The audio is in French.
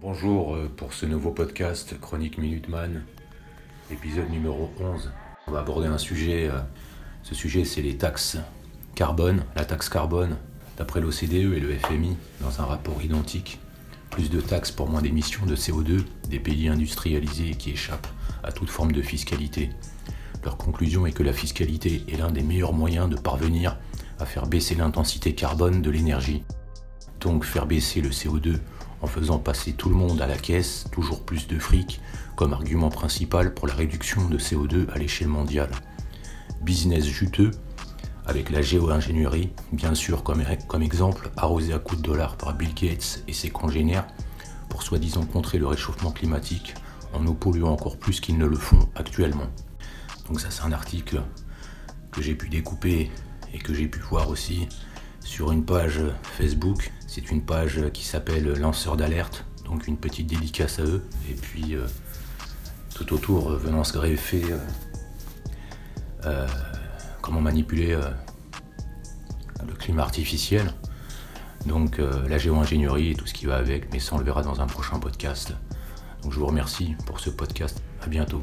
Bonjour euh, pour ce nouveau podcast Chronique Minuteman, épisode numéro 11. On va aborder un sujet, euh, ce sujet c'est les taxes carbone, la taxe carbone, d'après l'OCDE et le FMI, dans un rapport identique. Plus de taxes pour moins d'émissions de CO2 des pays industrialisés qui échappent à toute forme de fiscalité. Leur conclusion est que la fiscalité est l'un des meilleurs moyens de parvenir à faire baisser l'intensité carbone de l'énergie. Donc faire baisser le CO2 en faisant passer tout le monde à la caisse, toujours plus de fric, comme argument principal pour la réduction de CO2 à l'échelle mondiale. Business juteux, avec la géo-ingénierie, bien sûr comme, comme exemple, arrosé à coups de dollars par Bill Gates et ses congénères, pour soi-disant contrer le réchauffement climatique en nous polluant encore plus qu'ils ne le font actuellement. Donc ça c'est un article que j'ai pu découper et que j'ai pu voir aussi sur une page Facebook. C'est une page qui s'appelle Lanceur d'alerte, donc une petite dédicace à eux. Et puis euh, tout autour euh, venant se greffer euh, comment manipuler le climat artificiel. Donc la géo-ingénierie et tout ce qui va avec, mais ça on le verra dans un prochain podcast. Donc je vous remercie pour ce podcast. À bientôt.